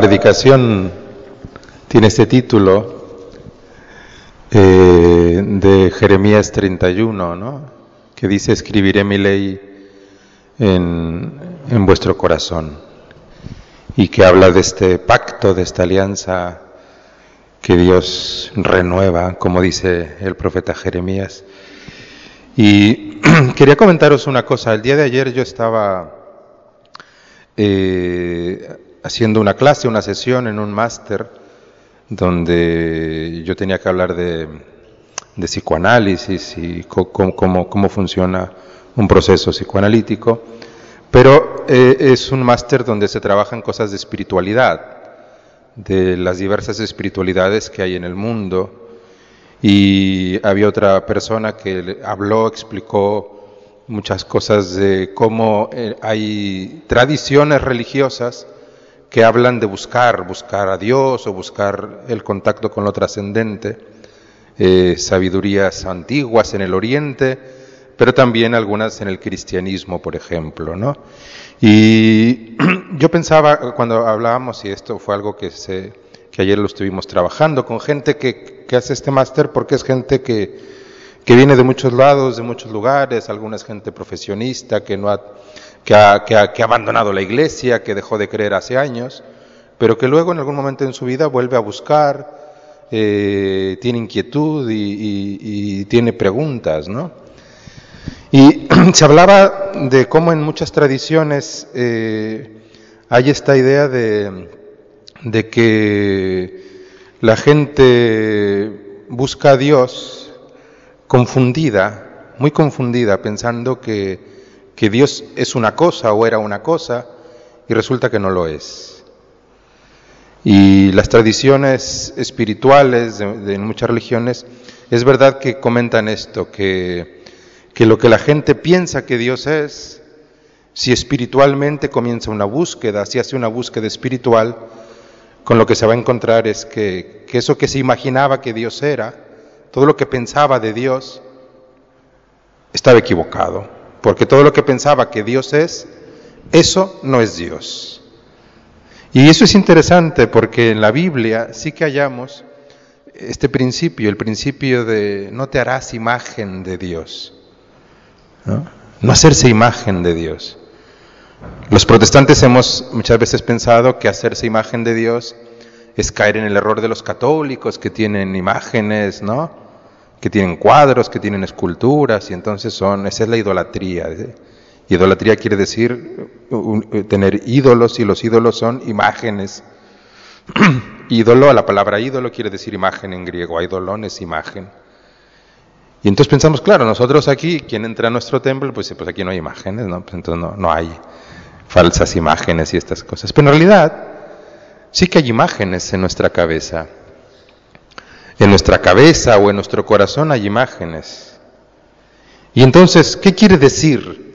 predicación tiene este título eh, de Jeremías 31, ¿no? que dice, escribiré mi ley en, en vuestro corazón, y que habla de este pacto, de esta alianza que Dios renueva, como dice el profeta Jeremías. Y quería comentaros una cosa, el día de ayer yo estaba... Eh, haciendo una clase, una sesión en un máster donde yo tenía que hablar de, psicoanálisis y cómo, cómo, funciona un proceso psicoanalítico, pero eh, es un máster donde se trabajan cosas de espiritualidad, de las diversas espiritualidades que hay en el mundo. Y había otra persona que habló, explicó muchas cosas de cómo eh, hay tradiciones religiosas que hablan de buscar, buscar a Dios o buscar el contacto con lo trascendente, eh, sabidurías antiguas en el Oriente, pero también algunas en el cristianismo, por ejemplo, ¿no? Y yo pensaba cuando hablábamos, y esto fue algo que, se, que ayer lo estuvimos trabajando, con gente que, hace este máster, porque es gente que, que viene de muchos lados, de muchos lugares, alguna gente profesionista que no ha que ha, abandonado la iglesia, que dejó de creer hace años, pero que luego en algún momento en su vida vuelve a buscar, eh, tiene inquietud y, tiene preguntas, ¿no? Y se hablaba de cómo en muchas tradiciones eh, hay esta idea de, de, que la gente busca a Dios confundida, muy confundida, pensando que que Dios es una cosa o era una cosa y resulta que no lo es. Y las tradiciones espirituales de, muchas religiones, es verdad que comentan esto, que, que lo que la gente piensa que Dios es, si espiritualmente comienza una búsqueda, si hace una búsqueda espiritual, con lo que se va a encontrar es que, que eso que se imaginaba que Dios era, todo lo que pensaba de Dios, estaba equivocado porque todo lo que pensaba que Dios es, eso no es Dios. Y eso es interesante porque en la Biblia sí que hallamos este principio, el principio de no te harás imagen de Dios, no, no hacerse imagen de Dios. Los protestantes hemos muchas veces pensado que hacerse imagen de Dios es caer en el error de los católicos que tienen imágenes, ¿no? Que tienen cuadros, que tienen esculturas, y entonces son, esa es la idolatría. ¿eh? Idolatría quiere decir eh, tener ídolos, y los ídolos son imágenes. ídolo, la palabra ídolo quiere decir imagen en griego, idolón es imagen. Y entonces pensamos, claro, nosotros aquí, quien entra a nuestro templo, pues, pues aquí no hay imágenes, ¿no? Pues entonces no, no hay falsas imágenes y estas cosas. Pero en realidad sí que hay imágenes en nuestra cabeza. En nuestra cabeza o en nuestro corazón hay imágenes. Y entonces, ¿qué quiere decir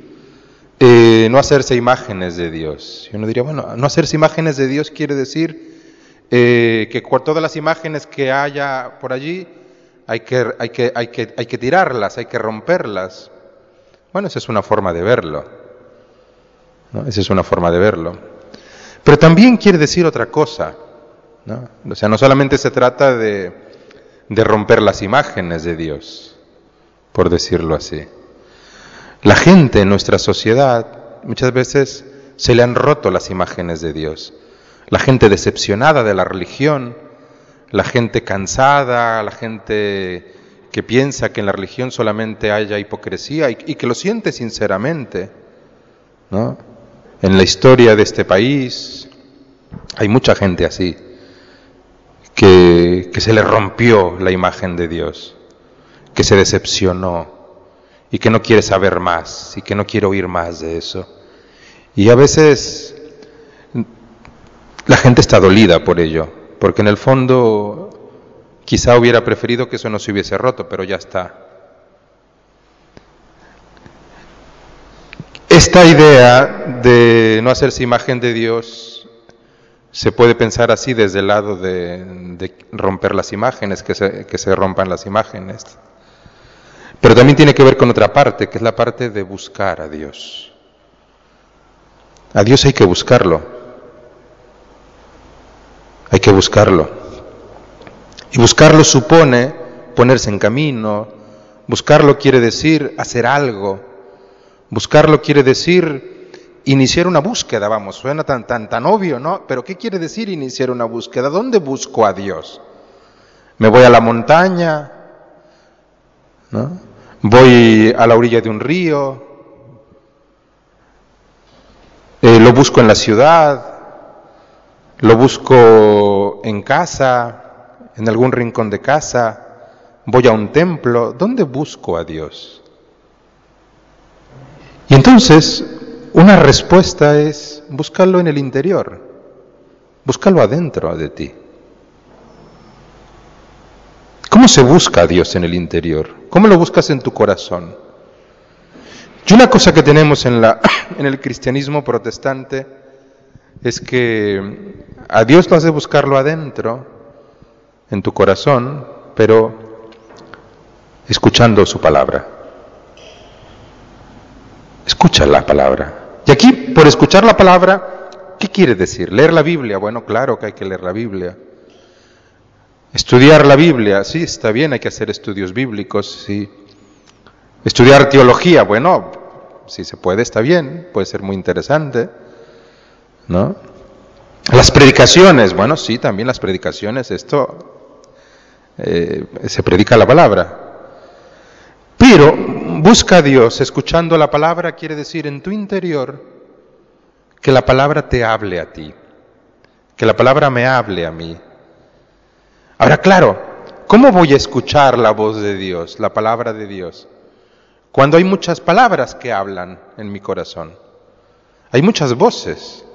eh, no hacerse imágenes de Dios? Y uno diría, bueno, no hacerse imágenes de Dios quiere decir eh, que todas las imágenes que haya por allí hay que, tirarlas, hay que romperlas. Bueno, esa es una forma de verlo. Esa es una forma de verlo. Pero también quiere decir otra cosa. ¿no? O sea, no solamente se trata de, de romper las imágenes de Dios, por decirlo así. La gente en nuestra sociedad muchas veces se le han roto las imágenes de Dios. La gente decepcionada de la religión, la gente cansada, la gente que piensa que en la religión solamente haya hipocresía y, que lo siente sinceramente. ¿no? En la historia de este país hay mucha gente así que, se le rompió la imagen de Dios, que se decepcionó y que no quiere saber más y que no quiere oír más de eso. Y a veces la gente está dolida por ello, porque en el fondo quizá hubiera preferido que eso no se hubiese roto, pero ya está. Esta idea de no hacerse imagen de Dios se puede pensar así desde el lado de, romper las imágenes, que se, que se rompan las imágenes. Pero también tiene que ver con otra parte, que es la parte de buscar a Dios. A Dios hay que buscarlo. Hay que buscarlo. Y buscarlo supone ponerse en camino. Buscarlo quiere decir hacer algo Buscarlo quiere decir iniciar una búsqueda, vamos, suena tan, tan, tan obvio, ¿no? Pero ¿qué quiere decir iniciar una búsqueda? ¿Dónde busco a Dios? ¿Me voy a la montaña? ¿No? ¿Voy a la orilla de un río? Eh, ¿Lo busco en la ciudad? ¿Lo busco en casa? ¿En algún rincón de casa? ¿Voy a un templo? ¿Dónde busco a Dios? Y entonces, una respuesta es buscarlo en el interior, buscarlo adentro de ti. ¿Cómo se busca a Dios en el interior? ¿Cómo lo buscas en tu corazón? Y una cosa que tenemos en, la, en el cristianismo protestante es que a Dios lo has de buscarlo adentro, en tu corazón, pero escuchando su palabra. Escucha la palabra. Y aquí, por escuchar la palabra, ¿qué quiere decir? ¿Leer la Biblia? Bueno, claro que hay que leer la Biblia. Estudiar la Biblia, sí, está bien, hay que hacer estudios bíblicos, sí. Estudiar teología, bueno, si se puede, está bien, puede ser muy interesante, ¿no? Las predicaciones, bueno, sí, también las predicaciones, esto eh, se predica la palabra. Pero busca a Dios escuchando la palabra quiere decir en tu interior que la palabra te hable a ti, que la palabra me hable a mí. Ahora, claro, ¿cómo voy a escuchar la voz de Dios, la palabra de Dios? Cuando hay muchas palabras que hablan en mi corazón. Hay muchas voces.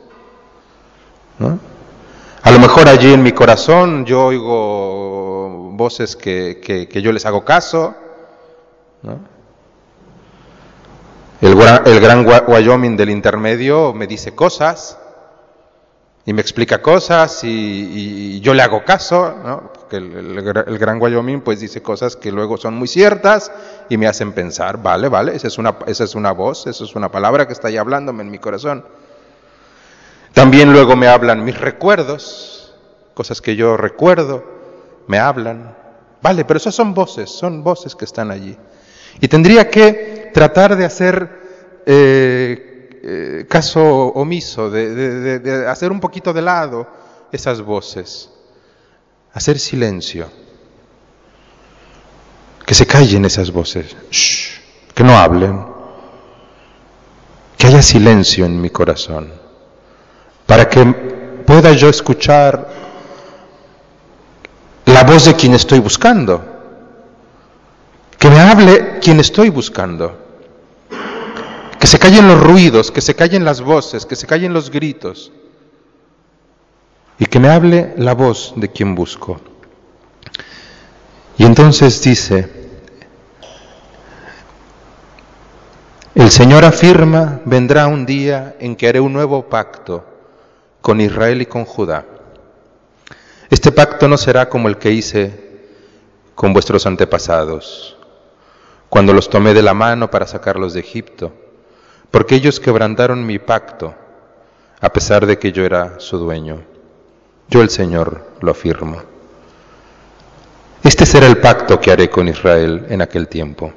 A lo mejor allí en mi corazón yo oigo voces que, que yo les hago caso, el, gran Wyoming del intermedio me dice cosas y me explica cosas y, yo le hago caso, ¿no? porque el, gran Wyoming pues dice cosas que luego son muy ciertas y me hacen pensar, vale, vale, esa es una, esa es una voz, esa es una palabra que está ahí hablándome en mi corazón. También luego me hablan mis recuerdos, cosas que yo recuerdo, me hablan. Vale, pero esas son voces, son voces que están allí. Y tendría que tratar de hacer eh, eh, caso omiso, de, hacer un poquito de lado esas voces, hacer silencio, que se callen esas voces, que no hablen, que haya silencio en mi corazón, para que pueda yo escuchar la voz de quien estoy buscando. Que me hable quien estoy buscando. Que se callen los ruidos, que se callen las voces, que se callen los gritos. Y que me hable la voz de quien busco. Y entonces dice, el Señor afirma, vendrá un día en que haré un nuevo pacto con Israel y con Judá. Este pacto no será como el que hice con vuestros antepasados cuando los tomé de la mano para sacarlos de Egipto, porque ellos quebrantaron mi pacto, a pesar de que yo era su dueño. Yo el Señor lo afirmo. Este será el pacto que haré con Israel en aquel tiempo.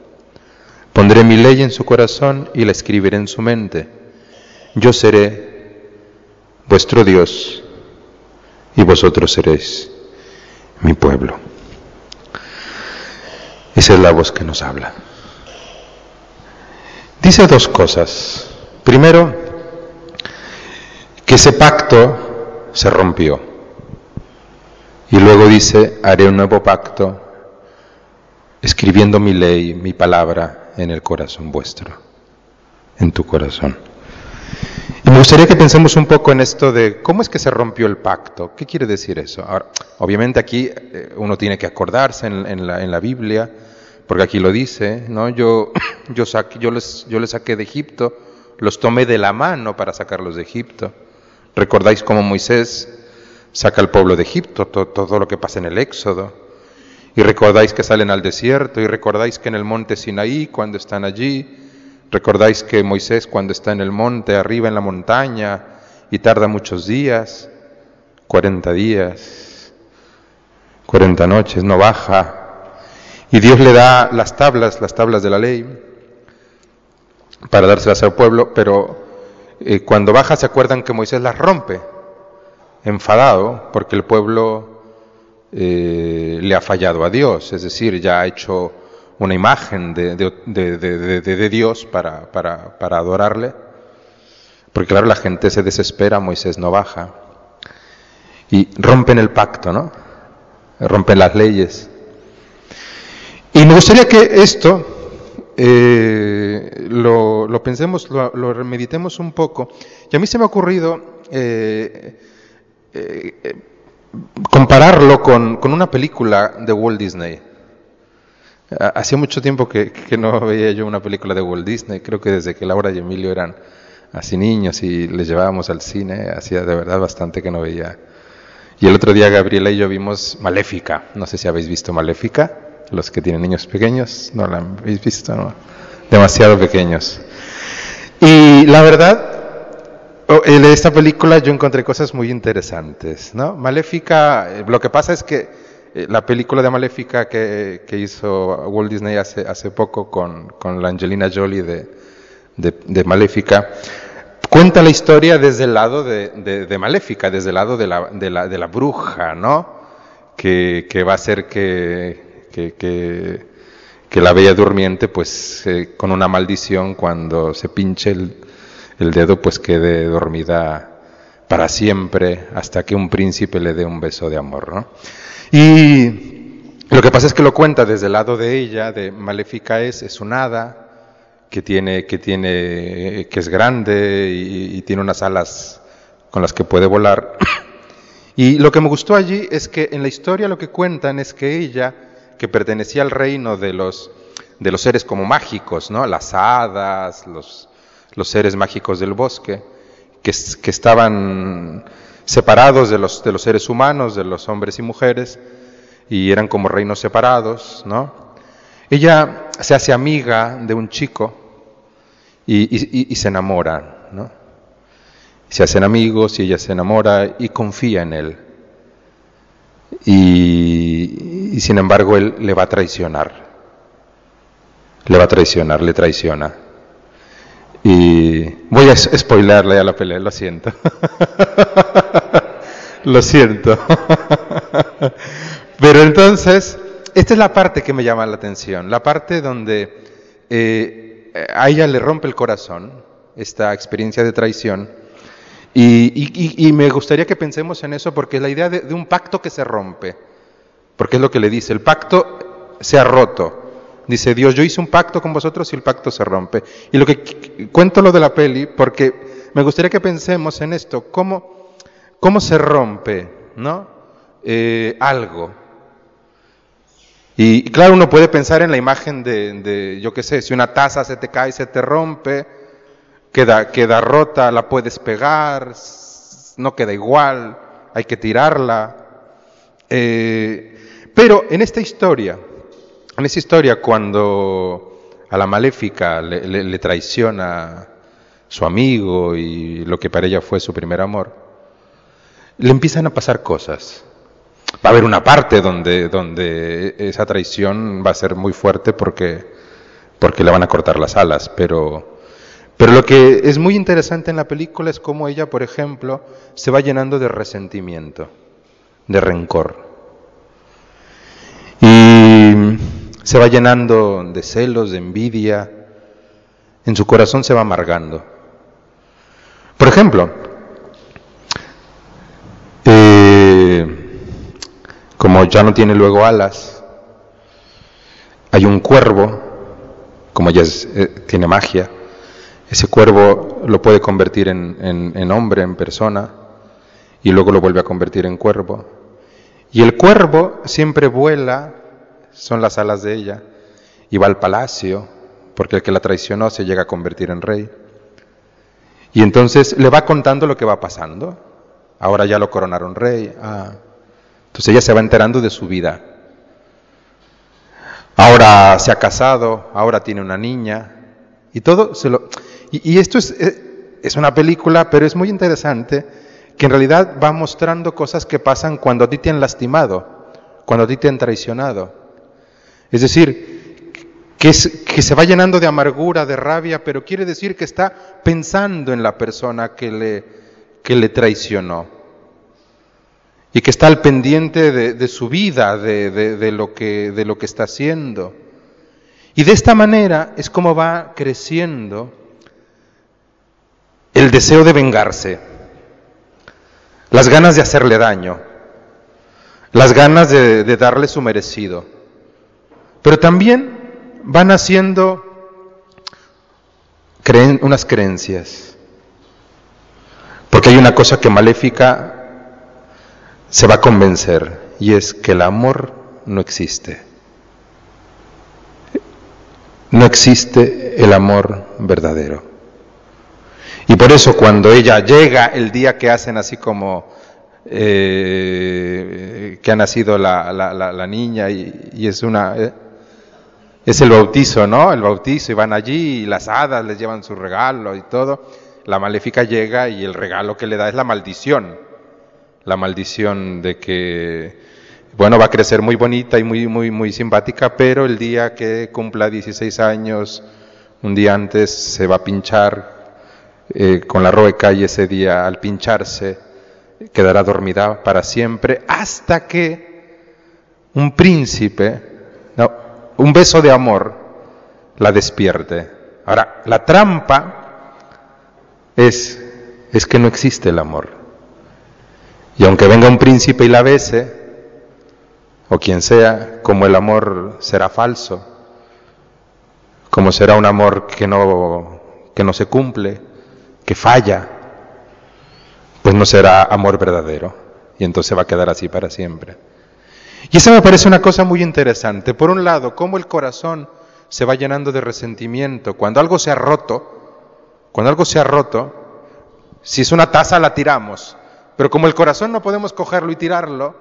Pondré mi ley en su corazón y la escribiré en su mente. Yo seré vuestro Dios y vosotros seréis mi pueblo. Esa es la voz que nos habla. Dice dos cosas. Primero, que ese pacto se rompió. Y luego dice, haré un nuevo pacto escribiendo mi ley, mi palabra en el corazón vuestro, en tu corazón. Y me gustaría que pensemos un poco en esto de cómo es que se rompió el pacto. ¿Qué quiere decir eso? Ahora, obviamente aquí eh, uno tiene que acordarse en, en la, Biblia, porque aquí lo dice, ¿no? Yo, yo, les, yo les saqué de Egipto, los tomé de la mano para sacarlos de Egipto. ¿Recordáis cómo Moisés saca al pueblo de Egipto, todo lo que pasa en el Éxodo? Y recordáis que salen al desierto, y recordáis que en el monte Sinaí, cuando están allí, Recordáis que Moisés cuando está en el monte, arriba en la montaña, y tarda muchos días, 40 días, 40 noches, no baja, y Dios le da las tablas, las tablas de la ley, para dárselas al pueblo, pero eh, cuando baja se acuerdan que Moisés las rompe, enfadado, porque el pueblo eh, le ha fallado a Dios, es decir, ya ha hecho una imagen de, de, Dios para, para, para, adorarle. Porque claro, la gente se desespera, Moisés no baja. Y rompen el pacto, ¿no? Rompen las leyes. Y me gustaría que esto eh, lo, lo, pensemos, lo, lo, meditemos un poco. Y a mí se me ha ocurrido eh, eh, compararlo con, con una película de Walt Disney. Hacía mucho tiempo que, no veía yo una película de Walt Disney, creo que desde que Laura y Emilio eran así niños y les llevábamos al cine, hacía de verdad bastante que no veía. Y el otro día Gabriela y yo vimos Maléfica, no sé si habéis visto Maléfica, los que tienen niños pequeños, no la habéis visto, demasiado pequeños. Y la verdad, en esta película yo encontré cosas muy interesantes, ¿no? Maléfica, eh, lo que pasa es que eh, la película de Maléfica que, hizo Walt Disney hace, poco con, con la Angelina Jolie de, de, Maléfica, cuenta la historia desde el lado de, de Maléfica, desde el lado de la, la, la bruja, ¿no? Que, que, va a hacer que, que, que, la bella durmiente, pues eh, con una maldición, cuando se pinche el, el dedo, pues quede dormida para siempre hasta que un príncipe le dé un beso de amor, ¿no? Y lo que pasa es que lo cuenta desde el lado de ella, de Maléfica es, es un hada que tiene, que tiene, que es grande y, tiene unas alas con las que puede volar. Y lo que me gustó allí es que en la historia lo que cuentan es que ella, que pertenecía al reino de los, de los seres como mágicos, ¿no? Las hadas, los, los seres mágicos del bosque, que, que estaban separados de los, de los seres humanos, de los hombres y mujeres, y eran como reinos separados, ¿no? Ella se hace amiga de un chico y, se enamora, ¿no? Se hacen amigos y ella se enamora y confía en él. Y, y sin embargo él le va a traicionar. Le va a traicionar, le traiciona. Y voy a spoilerle a la pelea, lo siento. lo siento. Pero entonces, esta es la parte que me llama la atención, la parte donde eh, a ella le rompe el corazón esta experiencia de traición. Y, me gustaría que pensemos en eso porque es la idea de un pacto que se rompe. Porque es lo que le dice, el pacto se ha roto. Dice Dios, yo hice un pacto con vosotros y el pacto se rompe. Y lo que cuento lo de la peli, porque me gustaría que pensemos en esto, cómo, cómo se rompe, ¿no? Eh, algo. Y, claro, uno puede pensar en la imagen de, yo qué sé, si una taza se te cae, se te rompe, queda, queda rota, la puedes pegar, no queda igual, hay que tirarla. Eh, pero en esta historia, en esa historia, cuando a la maléfica le, traiciona su amigo y lo que para ella fue su primer amor, le empiezan a pasar cosas. Va a haber una parte donde, esa traición va a ser muy fuerte porque, porque le van a cortar las alas, pero lo que es muy interesante en la película es cómo ella, por ejemplo, se va llenando de resentimiento, de rencor. Y se va llenando de celos, de envidia, en su corazón se va amargando. Por ejemplo, eh, como ya no tiene luego alas, hay un cuervo, como ya eh, tiene magia, ese cuervo lo puede convertir en, hombre, en persona, y luego lo vuelve a convertir en cuervo. Y el cuervo siempre vuela, son las alas de ella, y va al palacio, porque el que la traicionó se llega a convertir en rey. Y entonces le va contando lo que va pasando. Ahora ya lo coronaron rey. Ah. Entonces ella se va enterando de su vida. Ahora se ha casado, ahora tiene una niña. Y todo se lo... Y, esto es, eh, es una película, pero es muy interesante, que en realidad va mostrando cosas que pasan cuando a ti te han lastimado, cuando a ti te han traicionado. Es decir, que, se va llenando de amargura, de rabia, pero quiere decir que está pensando en la persona que le, que le traicionó. Y que está al pendiente de, su vida, de, de, lo que, de lo que está haciendo. Y de esta manera es como va creciendo el deseo de vengarse, las ganas de hacerle daño, las ganas de, darle su merecido. Pero también van haciendo unas creencias. Porque hay una cosa que maléfica se va a convencer y es que el amor no existe. No existe el amor verdadero. Y por eso cuando ella llega el día que hacen así como eh, que ha nacido la, niña y, es una... Eh, es el bautizo, ¿no? El bautizo y van allí y las hadas les llevan su regalo y todo. La maléfica llega y el regalo que le da es la maldición. La maldición de que, bueno, va a crecer muy bonita y muy, muy, muy simpática, pero el día que cumpla 16 años, un día antes, se va a pinchar eh, con la rueca y ese día al pincharse quedará dormida para siempre hasta que un príncipe, un beso de amor, la despierte. Ahora, la trampa es, es que no existe el amor. Y aunque venga un príncipe y la bese, o quien sea, como el amor será falso, como será un amor que no, que no se cumple, que falla, pues no será amor verdadero. Y entonces va a quedar así para siempre. Y eso me parece una cosa muy interesante. Por un lado, cómo el corazón se va llenando de resentimiento. Cuando algo se ha roto, cuando algo se ha roto, si es una taza la tiramos. Pero como el corazón no podemos cogerlo y tirarlo,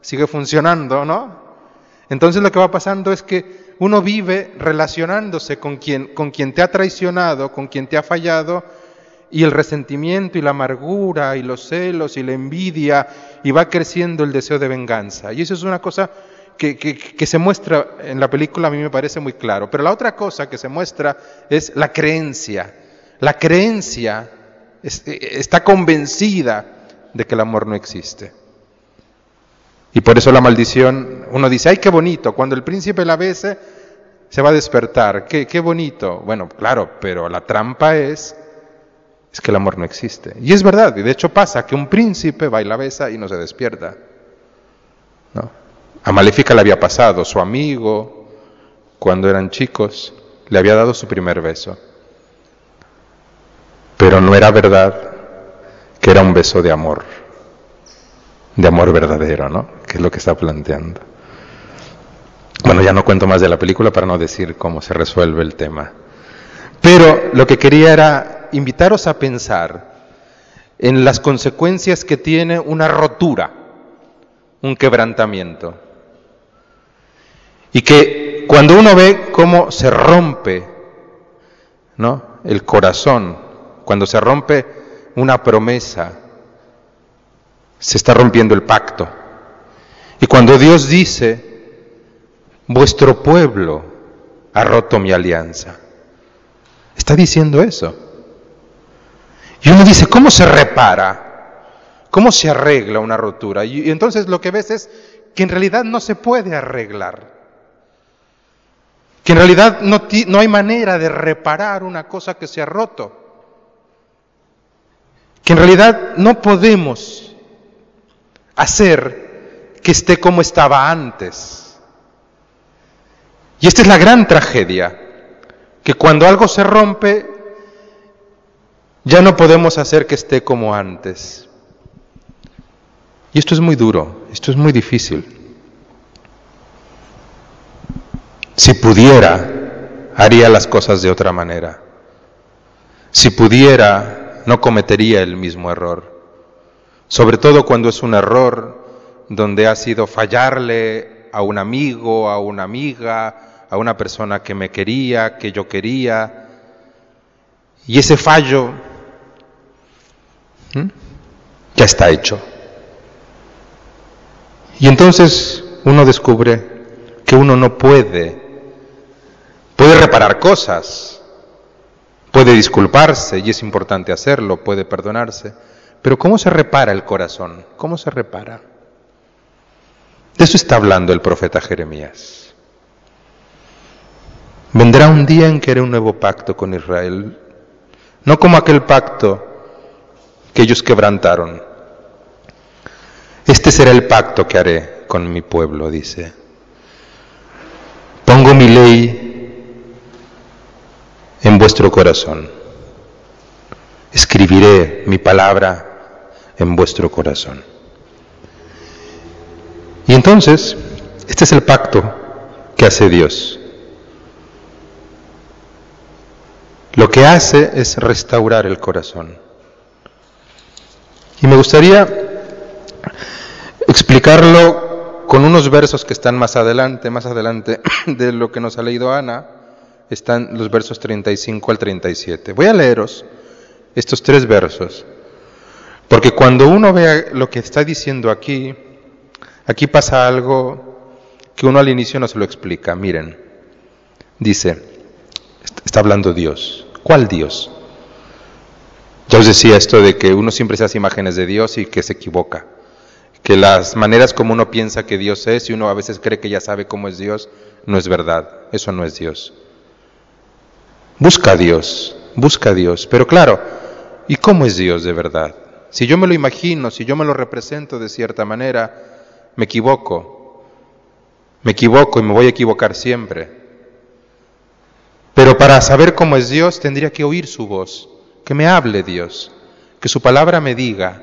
sigue funcionando, ¿no? Entonces lo que va pasando es que uno vive relacionándose con quien, con quien te ha traicionado, con quien te ha fallado, y el resentimiento y la amargura y los celos y la envidia y va creciendo el deseo de venganza. Y eso es una cosa que, que, se muestra en la película, a mí me parece muy claro. Pero la otra cosa que se muestra es la creencia. La creencia está convencida de que el amor no existe. Y por eso la maldición, uno dice, ay, qué bonito, cuando el príncipe la bese, se va a despertar, qué, qué bonito. Bueno, claro, pero la trampa es es que el amor no existe. Y es verdad, y de hecho pasa que un príncipe va y besa y no se despierta. ¿no? A Maléfica le había pasado, su amigo, cuando eran chicos, le había dado su primer beso. Pero no era verdad que era un beso de amor, de amor verdadero, ¿no? Que es lo que está planteando. Bueno, ya no cuento más de la película para no decir cómo se resuelve el tema. Pero lo que quería era invitaros a pensar en las consecuencias que tiene una rotura, un quebrantamiento. Y que cuando uno ve cómo se rompe ¿no? el corazón, cuando se rompe una promesa, se está rompiendo el pacto. Y cuando Dios dice, vuestro pueblo ha roto mi alianza, está diciendo eso. Y uno dice, ¿cómo se repara? ¿Cómo se arregla una rotura? Y, entonces lo que ves es que en realidad no se puede arreglar. Que en realidad no, no hay manera de reparar una cosa que se ha roto. Que en realidad no podemos hacer que esté como estaba antes. Y esta es la gran tragedia, que cuando algo se rompe Ya no podemos hacer que esté como antes. Y esto es muy duro, esto es muy difícil. Si pudiera, haría las cosas de otra manera. Si pudiera, no cometería el mismo error. Sobre todo cuando es un error donde ha sido fallarle a un amigo, a una amiga, a una persona que me quería, que yo quería. Y ese fallo ya está hecho. Y entonces uno descubre que uno no puede, puede reparar cosas, puede disculparse y es importante hacerlo, puede perdonarse, pero ¿cómo se repara el corazón? ¿Cómo se repara? De eso está hablando el profeta Jeremías. Vendrá un día en que haré un nuevo pacto con Israel, no como aquel pacto ellos quebrantaron. Este será el pacto que haré con mi pueblo, dice. Pongo mi ley en vuestro corazón. Escribiré mi palabra en vuestro corazón. Y entonces, este es el pacto que hace Dios. Lo que hace es restaurar el corazón. Y me gustaría explicarlo con unos versos que están más adelante, más adelante de lo que nos ha leído Ana, están los versos 35 al 37. Voy a leeros estos tres versos, porque cuando uno vea lo que está diciendo aquí, aquí pasa algo que uno al inicio no se lo explica. Miren, dice, está hablando Dios. ¿Cuál Dios? Ya os decía esto de que uno siempre se hace imágenes de Dios y que se equivoca. Que las maneras como uno piensa que Dios es y uno a veces cree que ya sabe cómo es Dios, no es verdad. Eso no es Dios. Busca a Dios, busca a Dios. Pero claro, ¿y cómo es Dios de verdad? Si yo me lo imagino, si yo me lo represento de cierta manera, me equivoco. Me equivoco y me voy a equivocar siempre. Pero para saber cómo es Dios tendría que oír su voz que me hable Dios, que su palabra me diga,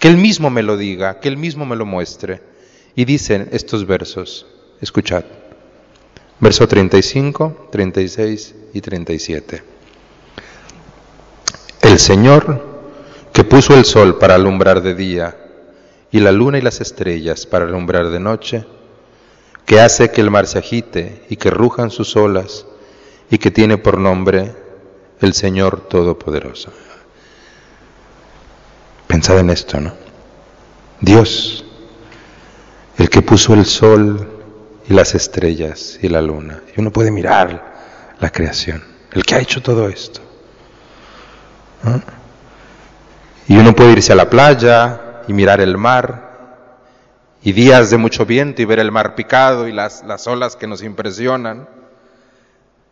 que Él mismo me lo diga, que Él mismo me lo muestre. Y dicen estos versos, escuchad, verso 35, 36 y 37. El Señor que puso el sol para alumbrar de día y la luna y las estrellas para alumbrar de noche, que hace que el mar se agite y que rujan sus olas y que tiene por nombre el Señor Todopoderoso. Pensad en esto, ¿no? Dios, el que puso el sol y las estrellas y la luna. Y uno puede mirar la creación, el que ha hecho todo esto. Y uno puede irse a la playa y mirar el mar, y días de mucho viento y ver el mar picado y las, las olas que nos impresionan.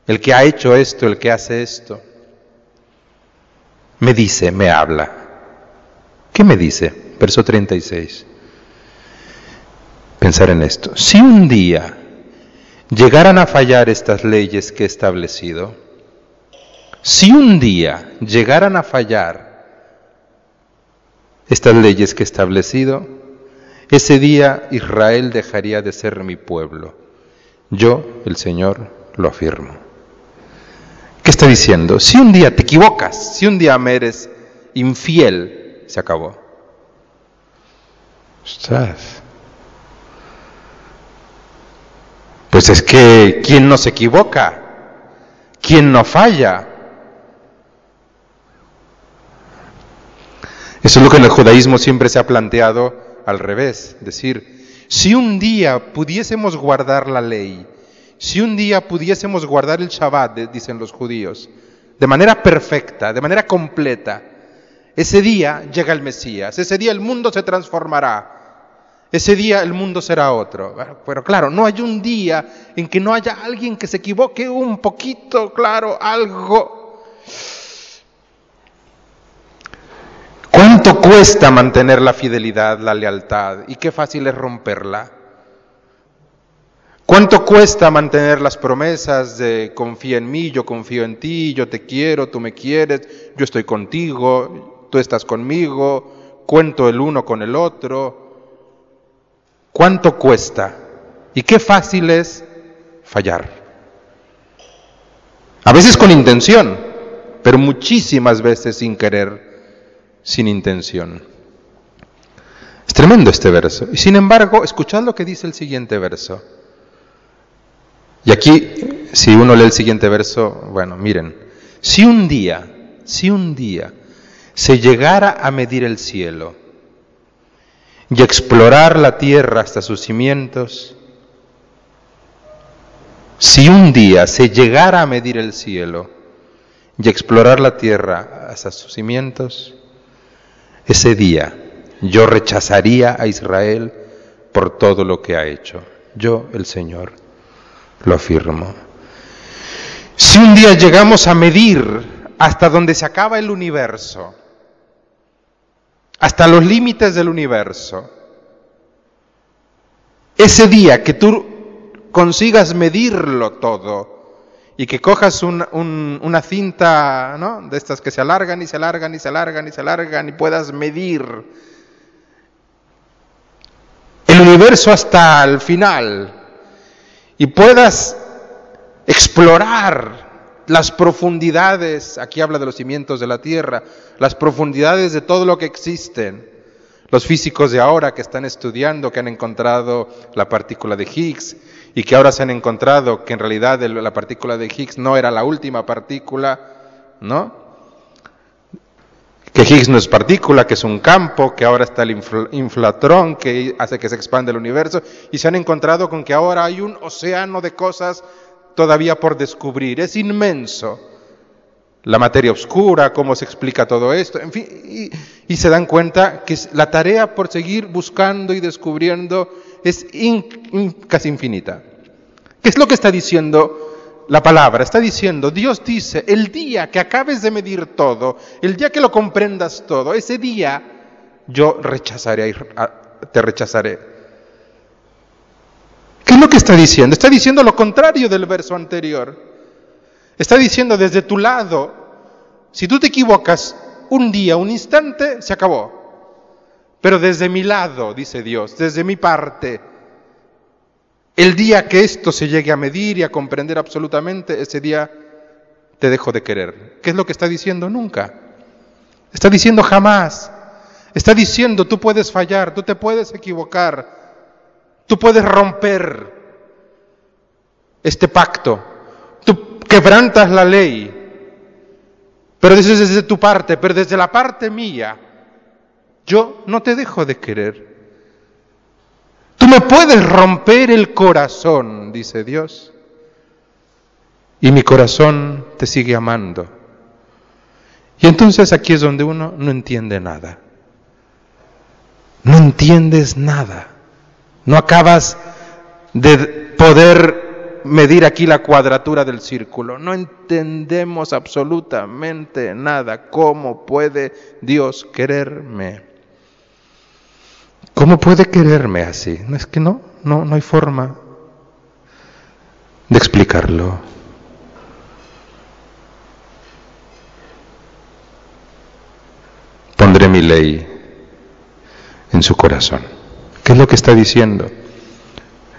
El que ha hecho esto, el que hace esto me dice, me habla. ¿Qué me dice? Verso 36. Pensar en esto. Si un día llegaran a fallar estas leyes que he establecido, si un día llegaran a fallar estas leyes que he establecido, ese día Israel dejaría de ser mi pueblo. Yo, el Señor, lo afirmo. ¿Qué está diciendo? Si un día te equivocas, si un día me eres infiel, se acabó. Pues es que ¿quién no se equivoca? ¿Quién no falla? Eso es lo que en el judaísmo siempre se ha planteado al revés, decir, si un día pudiésemos guardar la ley, si un día pudiésemos guardar el Shabbat, dicen los judíos, de manera perfecta, de manera completa, ese día llega el Mesías, ese día el mundo se transformará, ese día el mundo será otro. Pero claro, no hay un día en que no haya alguien que se equivoque un poquito, claro, algo. ¿Cuánto cuesta mantener la fidelidad, la lealtad? Y qué fácil es romperla. ¿Cuánto cuesta mantener las promesas de confía en mí, yo confío en ti, yo te quiero, tú me quieres, yo estoy contigo, tú estás conmigo, cuento el uno con el otro? ¿Cuánto cuesta? Y qué fácil es fallar. A veces con intención, pero muchísimas veces sin querer, sin intención. Es tremendo este verso. Y sin embargo, escuchad lo que dice el siguiente verso. Y aquí, si uno lee el siguiente verso, bueno, miren, si un día, si un día se llegara a medir el cielo y explorar la tierra hasta sus cimientos, si un día se llegara a medir el cielo y explorar la tierra hasta sus cimientos, ese día yo rechazaría a Israel por todo lo que ha hecho. Yo, el Señor lo afirmo. Si un día llegamos a medir hasta donde se acaba el universo, hasta los límites del universo, ese día que tú consigas medirlo todo y que cojas una cinta ¿no? de estas que se alargan y se alargan y se alargan y se alargan y puedas medir el universo hasta el final y puedas explorar las profundidades, aquí habla de los cimientos de la Tierra, las profundidades de todo lo que existen. Los físicos de ahora que están estudiando, que han encontrado la partícula de Higgs y que ahora se han encontrado que en realidad la partícula de Higgs no era la última partícula, ¿no? Que Higgs no es partícula, que es un campo, que ahora está el inflatrón que hace que se expande el universo, y se han encontrado con que ahora hay un océano de cosas todavía por descubrir. Es inmenso. La materia oscura, cómo se explica todo esto, en fin, y, se dan cuenta que la tarea por seguir buscando y descubriendo es casi infinita. ¿Qué es lo que está diciendo la palabra, está diciendo, Dios dice, el día que acabes de medir todo, el día que lo comprendas todo, ese día yo rechazaré, te rechazaré. ¿Qué es lo que está diciendo? Está diciendo lo contrario del verso anterior. Está diciendo desde tu lado, si tú te equivocas un día, un instante, se acabó. Pero desde mi lado, dice Dios, desde mi parte, el día que esto se llegue a medir y a comprender absolutamente, ese día te dejo de querer. ¿Qué es lo que está diciendo? Nunca. Está diciendo jamás. Está diciendo, tú puedes fallar, tú te puedes equivocar, tú puedes romper este pacto, tú quebrantas la ley, pero dices desde tu parte, pero desde la parte mía, yo no te dejo de querer. Me puedes romper el corazón, dice Dios, y mi corazón te sigue amando. Y entonces aquí es donde uno no entiende nada. No entiendes nada. No acabas de poder medir aquí la cuadratura del círculo. No entendemos absolutamente nada. ¿Cómo puede Dios quererme? ¿Cómo puede quererme así? No es que no, no, no hay forma de explicarlo. Pondré mi ley en su corazón. ¿Qué es lo que está diciendo?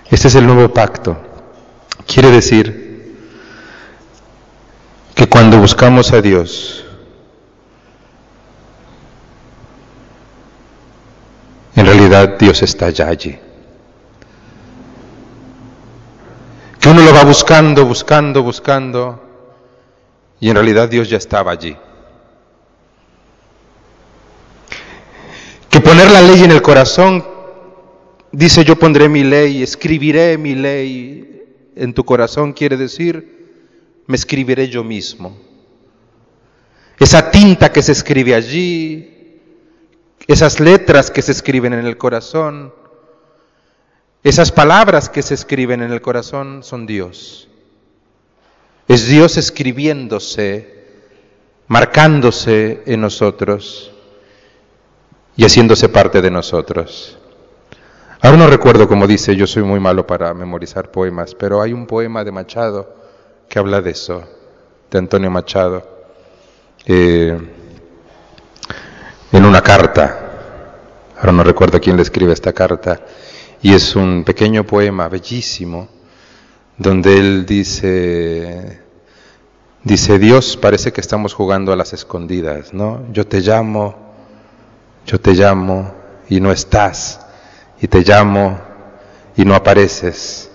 Este es el nuevo pacto. Quiere decir que cuando buscamos a Dios, En Dios está ya allí. Que uno lo va buscando, buscando, buscando, y en realidad Dios ya estaba allí. Que poner la ley en el corazón, dice yo pondré mi ley, escribiré mi ley en tu corazón, quiere decir, me escribiré yo mismo. Esa tinta que se escribe allí, esas letras que se escriben en el corazón, esas palabras que se escriben en el corazón son Dios. Es Dios escribiéndose, marcándose en nosotros y haciéndose parte de nosotros. Ahora no recuerdo cómo dice, yo soy muy malo para memorizar poemas, pero hay un poema de Machado que habla de eso, de Antonio Machado, eh, en una carta. Ahora no recuerdo quién le escribe esta carta, y es un pequeño poema bellísimo, donde él dice, dice, Dios parece que estamos jugando a las escondidas, ¿no? Yo te llamo, yo te llamo y no estás y te llamo y no apareces,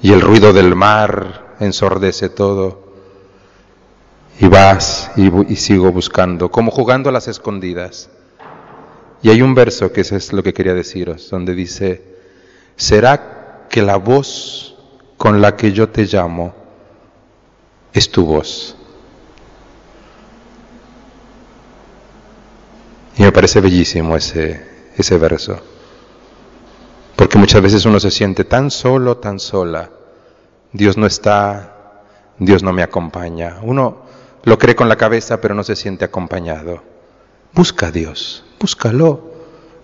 y el ruido del mar ensordece todo, y vas y, sigo buscando, como jugando a las escondidas. Y hay un verso que es lo que quería deciros, donde dice, ¿será que la voz con la que yo te llamo es tu voz? Y me parece bellísimo ese, ese verso. Porque muchas veces uno se siente tan solo, tan sola. Dios no está, Dios no me acompaña. Uno lo cree con la cabeza, pero no se siente acompañado. Busca a Dios, búscalo.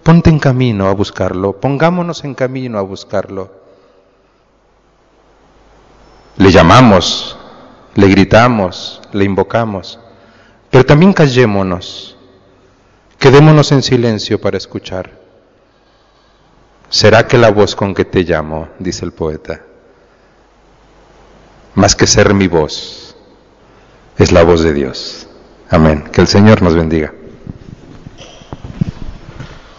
Ponte en camino a buscarlo, pongámonos en camino a buscarlo. Le llamamos, le gritamos, le invocamos, pero también callémonos, quedémonos en silencio para escuchar. ¿Será que la voz con que te llamo, dice el poeta, más que ser mi voz, es la voz de Dios? Amén. Que el Señor nos bendiga.